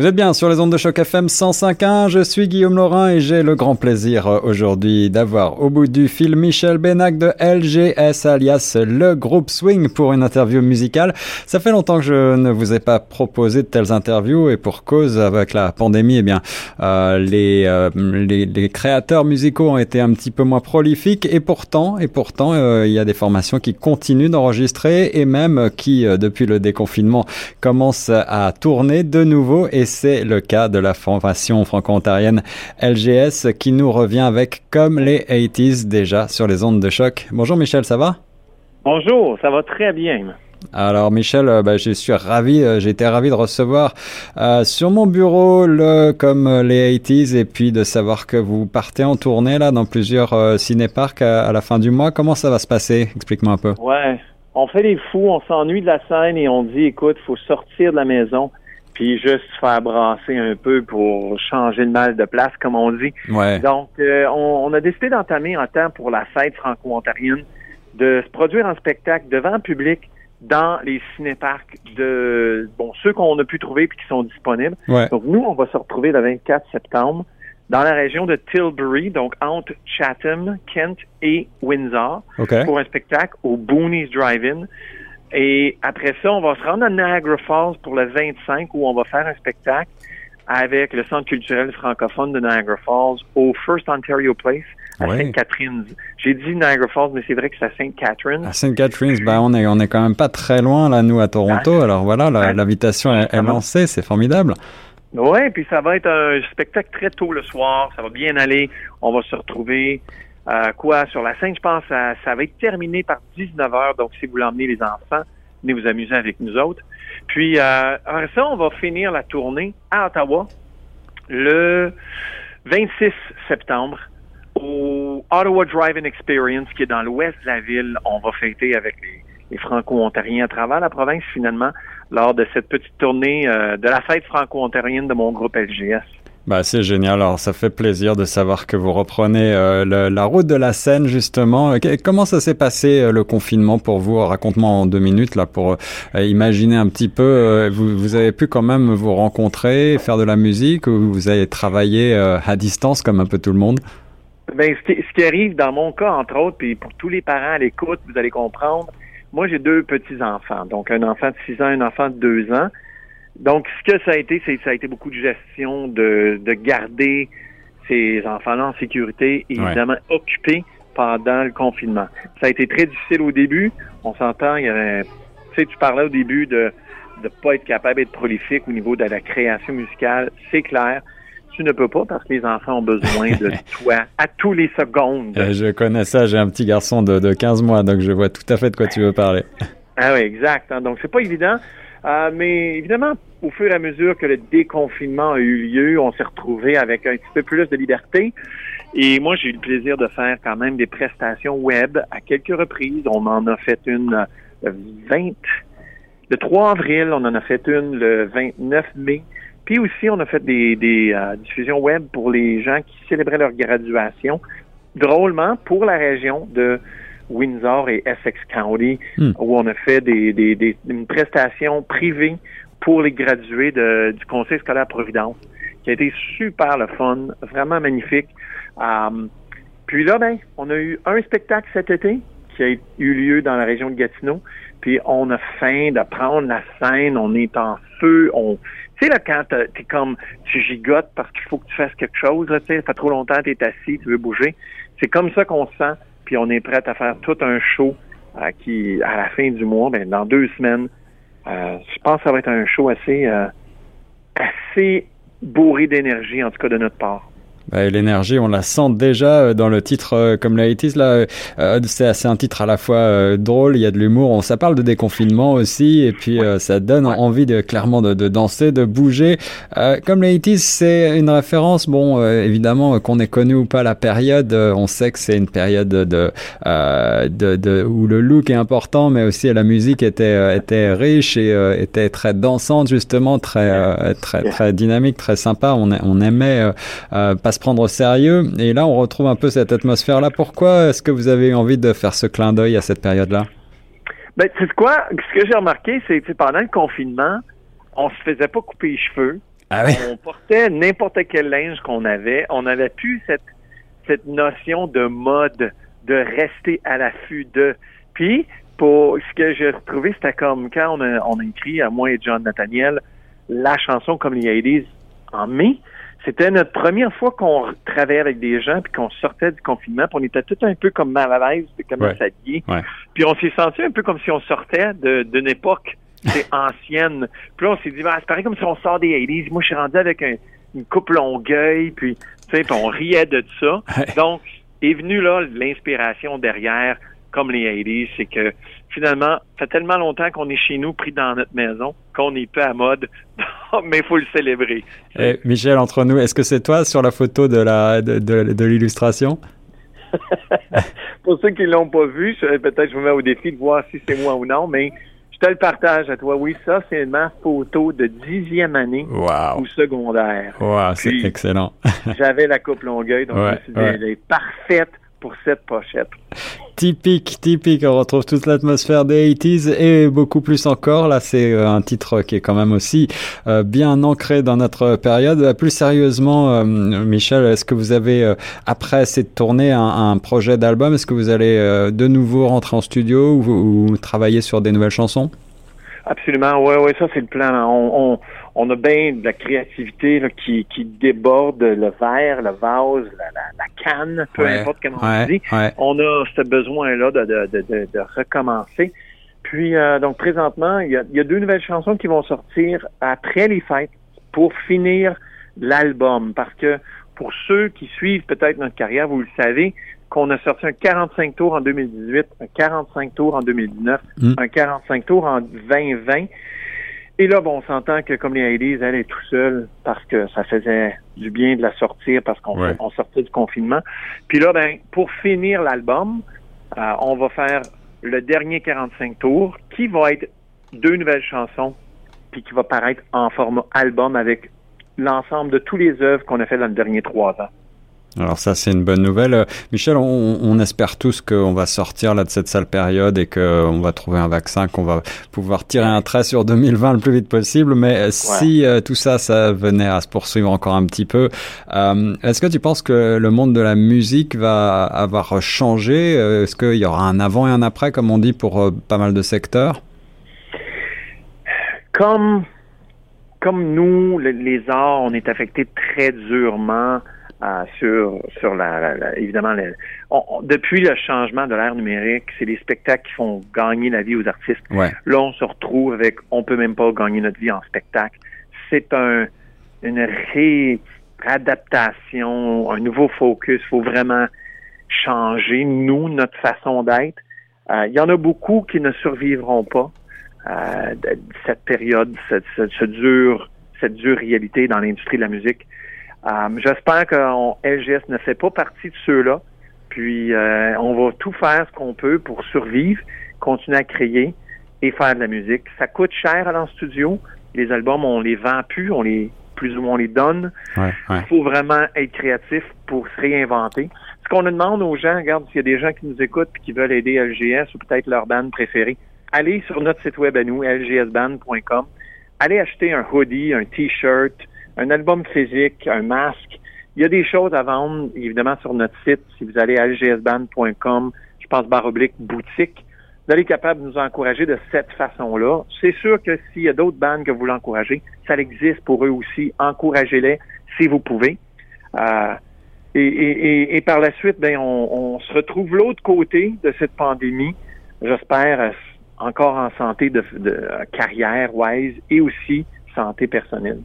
Vous êtes bien sur les ondes de choc FM 105.1, je suis Guillaume Laurin et j'ai le grand plaisir euh, aujourd'hui d'avoir au bout du fil Michel Benac de LGS alias le groupe Swing pour une interview musicale. Ça fait longtemps que je ne vous ai pas proposé de telles interviews et pour cause avec la pandémie, eh bien euh, les, euh, les, les, créateurs musicaux ont été un petit peu moins prolifiques et pourtant et pourtant euh, il y a des formations qui continuent d'enregistrer et même qui depuis le déconfinement commencent à tourner de nouveau et c'est le cas de la formation franco-ontarienne LGS qui nous revient avec comme les 80s déjà sur les ondes de choc. Bonjour Michel, ça va? Bonjour, ça va très bien. Alors Michel, euh, ben, je suis ravi, euh, été ravi de recevoir euh, sur mon bureau le comme les 80s et puis de savoir que vous partez en tournée là dans plusieurs euh, cinéparcs à, à, la fin du mois. Comment ça va se passer? Explique-moi un peu. Ouais, on fait les fous, on s'ennuie de la scène et on dit écoute, faut sortir de la maison puis juste faire brasser un peu pour changer le mal de place, comme on dit. Ouais. Donc, euh, on, on, a décidé d'entamer en temps pour la fête franco-ontarienne de se produire en spectacle devant le public dans les cinéparcs de bon ceux qu'on a pu trouver puis qui sont disponibles. Ouais. Donc nous, on va se retrouver le 24 septembre dans la région de Tilbury, donc entre Chatham, Kent et Windsor, okay. pour un spectacle au Boonies Drive-In. Et après ça, on va se rendre à Niagara Falls pour le 25 où on va faire un spectacle avec le Centre culturel francophone de Niagara Falls au First Ontario Place à ouais. Sainte-Catherine. J'ai dit Niagara Falls, mais c'est vrai que c'est à Sainte-Catherine. À Sainte-Catherine, ben on est on est quand même pas très loin là nous à Toronto. Ah, Alors voilà, l'invitation est, est lancée, c'est formidable. Oui, puis ça va être un spectacle très tôt le soir, ça va bien aller. On va se retrouver euh, quoi, sur la scène, je pense, ça, ça va être terminé par 19 heures. Donc, si vous l'emmenez les enfants, venez vous amuser avec nous autres. Puis, euh, après ça, on va finir la tournée à Ottawa le 26 septembre au Ottawa Drive-In Experience, qui est dans l'ouest de la ville. On va fêter avec les, les Franco-Ontariens à travers la province, finalement, lors de cette petite tournée euh, de la fête franco-ontarienne de mon groupe LGS. Bah, c'est génial. Alors, ça fait plaisir de savoir que vous reprenez euh, la route de la scène, justement. Comment ça s'est passé, euh, le confinement, pour vous? Raconte-moi en deux minutes, là, pour euh, imaginer un petit peu. Euh, vous, vous, avez pu quand même vous rencontrer, faire de la musique, ou vous avez travaillé euh, à distance, comme un peu tout le monde? Ben, ce qui, ce qui arrive dans mon cas, entre autres, puis pour tous les parents à l'écoute, vous allez comprendre, moi, j'ai deux petits-enfants. Donc, un enfant de 6 ans, un enfant de 2 ans. Donc, ce que ça a été, c'est ça a été beaucoup de gestion de, de garder ces enfants-là en sécurité, évidemment ouais. occupés pendant le confinement. Ça a été très difficile au début. On s'entend, il y avait, tu sais, tu parlais au début de ne pas être capable d'être prolifique au niveau de la création musicale. C'est clair. Tu ne peux pas parce que les enfants ont besoin de toi à tous les secondes. Euh, je connais ça. J'ai un petit garçon de, de 15 mois, donc je vois tout à fait de quoi tu veux parler. Ah oui, exact. Hein. Donc, c'est pas évident. Euh, mais évidemment, au fur et à mesure que le déconfinement a eu lieu, on s'est retrouvé avec un petit peu plus de liberté. Et moi, j'ai eu le plaisir de faire quand même des prestations web à quelques reprises. On en a fait une le 20, le 3 avril, on en a fait une le 29 mai. Puis aussi, on a fait des, des euh, diffusions web pour les gens qui célébraient leur graduation. Drôlement, pour la région de Windsor et Essex County, mm. où on a fait des, des, des, une prestation privée pour les gradués de, du Conseil scolaire Providence, qui a été super le fun, vraiment magnifique. Um, puis là, ben, on a eu un spectacle cet été qui a eu lieu dans la région de Gatineau, puis on a faim de prendre la scène, on est en feu, on... Tu sais, là, quand t'es comme, tu gigotes parce qu'il faut que tu fasses quelque chose, là, tu sais, fait trop longtemps, t'es assis, tu veux bouger. C'est comme ça qu'on se sent puis on est prêt à faire tout un show euh, qui, à la fin du mois, ben, dans deux semaines. Euh, je pense que ça va être un show assez, euh, assez bourré d'énergie, en tout cas de notre part. Bah, L'énergie, on la sent déjà dans le titre euh, comme la is là. Euh, c'est un titre à la fois euh, drôle, il y a de l'humour. On ça parle de déconfinement aussi, et puis ouais. ça donne ouais. envie de clairement de, de, danser, de bouger. comme la is c'est une référence. Bon, évidemment qu'on ait connu ou pas la période, on sait que c'est une période de, de, de, où le look est important, mais aussi la musique était était riche et était très dansante justement, très très très dynamique, très sympa. On, on aimait pas se prendre au sérieux. Et là, on retrouve un peu cette atmosphère-là. Pourquoi est-ce que vous avez eu envie de faire ce clin d'œil à cette période-là? Ben, tu sais quoi? Ce que j'ai remarqué, c'est que pendant le confinement, on se faisait pas couper les cheveux. Ah oui? On portait n'importe quel linge qu'on avait. On n'avait plus cette, cette notion de mode, de rester à l'affût de. Puis, pour ce que j'ai retrouvé, c'était comme quand on a, on a écrit, à moi et John Nathaniel, la chanson comme les 80 en mai. C'était notre première fois qu'on travaillait avec des gens puis qu'on sortait du confinement. Puis on était tout un peu comme mal à l'aise, comme Ouais. s'habiller. Ouais. Puis on s'est senti un peu comme si on sortait de- d'une époque c'est ancienne. Puis là, on s'est dit, ben, c'est pareil comme si on sort des 80s. Moi, je suis rendu avec un- une coupe longueuil, puis, tu sais, puis on riait de ça. Ouais. Donc, est venue là l'inspiration derrière, comme les 80s, c'est que finalement, ça fait tellement longtemps qu'on est chez nous, pris dans notre maison, qu'on est peu à mode, mais il faut le célébrer. Eh, Michel, entre nous, est-ce que c'est toi sur la photo de la de, de- de l'illustration? Pour ceux qui l'ont pas vu, je- peut-être je vous mets au défi de voir si c'est moi ou non, mais je te le partage à toi. Oui, ça, c'est ma photo de dixième année ou secondaire. Waouh, c'est excellent. J'avais la coupe longueuil, donc je me suis dit, ouais. elle est parfaite pour cette pochette. Typique, typique. On retrouve toute l'atmosphère des 80s et beaucoup plus encore. Là, c'est euh, un titre qui est quand même aussi euh, bien ancré dans notre période. Euh, Plus sérieusement, euh, Michel, est-ce que vous avez, euh, après cette tournée, un, un projet d'album? Est-ce que vous allez de nouveau rentrer en studio ou, ou travailler sur des nouvelles chansons? Absolument, ouais, ouais, ça c'est le plan. On, on, on a bien de la créativité là, qui, qui déborde le verre, le vase, la, la, la canne, peu Ouais, importe comment on dit. ouais. On a ce besoin-là de, de, de, de, de recommencer. Puis euh, donc présentement, il y, a, il y a deux nouvelles chansons qui vont sortir après les fêtes pour finir l'album. Parce que pour ceux qui suivent peut-être notre carrière, vous le savez, qu'on a sorti un 45 tours en 2018, un 45 tours en 2019, Mm. un 45 tours en 2020. Et là, bon, on s'entend que comme les Hades, elle est tout seule parce que ça faisait du bien de la sortir parce qu'on Ouais. on sortait du confinement. Puis là, ben, pour finir l'album, euh, on va faire le dernier 45 tours qui va être deux nouvelles chansons puis qui va paraître en format album avec l'ensemble de tous les œuvres qu'on a fait dans les derniers trois ans. Alors ça, c'est une bonne nouvelle. Euh, Michel, on, on espère tous qu'on va sortir là de cette sale période et qu'on va trouver un vaccin, qu'on va pouvoir tirer un trait sur 2020 le plus vite possible. Mais euh, si euh, tout ça, ça venait à se poursuivre encore un petit peu, euh, est-ce que tu penses que le monde de la musique va avoir changé? Euh, Est-ce qu'il y aura un avant et un après, comme on dit, pour euh, pas mal de secteurs? Comme, comme nous, le- les arts, on est affectés très durement euh, sur, sur la, la- la- évidemment, on- on- depuis le changement de l'ère numérique, c'est les spectacles qui font gagner la vie aux artistes. Ouais, Là, on se retrouve avec, on peut même pas gagner notre vie en spectacle. C'est un, une ré- réadaptation, un nouveau focus. Il faut vraiment changer, nous, notre façon d'être. Euh, Il y en a beaucoup qui ne survivront pas euh, cette période, cette, cette, ce dur, cette dure réalité dans l'industrie de la musique. Euh, J'espère que LGS ne fait pas partie de ceux-là. Puis euh, on va tout faire ce qu'on peut pour survivre, continuer à créer et faire de la musique. Ça coûte cher à aller en studio. Les albums, on les vend plus, on les plus ou moins on les donne. ouais, ouais. Il faut vraiment être créatif pour se réinventer. Ce qu'on demande aux gens, regarde, s'il y a des gens qui nous écoutent et qui veulent aider LGS ou peut-être leur band préférée, allez sur notre site web à nous, lgsband.com. Allez acheter un hoodie, un t-shirt, un album physique, un masque. Il y a des choses à vendre, évidemment, sur notre site. Si vous allez à lgsband.com, je pense barre oblique boutique, vous allez être capable de nous encourager de cette façon-là. C'est sûr que s'il y a d'autres bandes que vous voulez encourager, ça existe pour eux aussi. Encouragez-les si vous pouvez. Euh, et, par la suite, ben, on, se retrouve l'autre côté de cette pandémie. J'espère encore en santé de, de euh, carrière wise et aussi santé personnelle.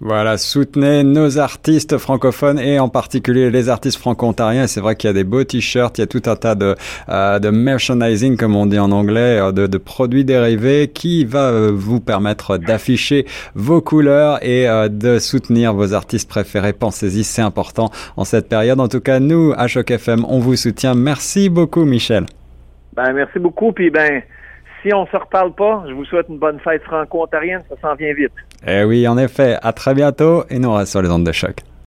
Voilà, soutenez nos artistes francophones et en particulier les artistes franco-ontariens. C'est vrai qu'il y a des beaux t-shirts, il y a tout un tas de, euh, de merchandising, comme on dit en anglais, euh, de, de produits dérivés qui va euh, vous permettre d'afficher vos couleurs et euh, de soutenir vos artistes préférés. Pensez-y, c'est important en cette période. En tout cas, nous, à Choc FM, on vous soutient. Merci beaucoup, Michel. Ben, merci beaucoup. Puis ben, si on se reparle pas, je vous souhaite une bonne fête franco-ontarienne. Ça s'en vient vite. Eh oui, en effet, à très bientôt et nous reste sur les ondes de choc.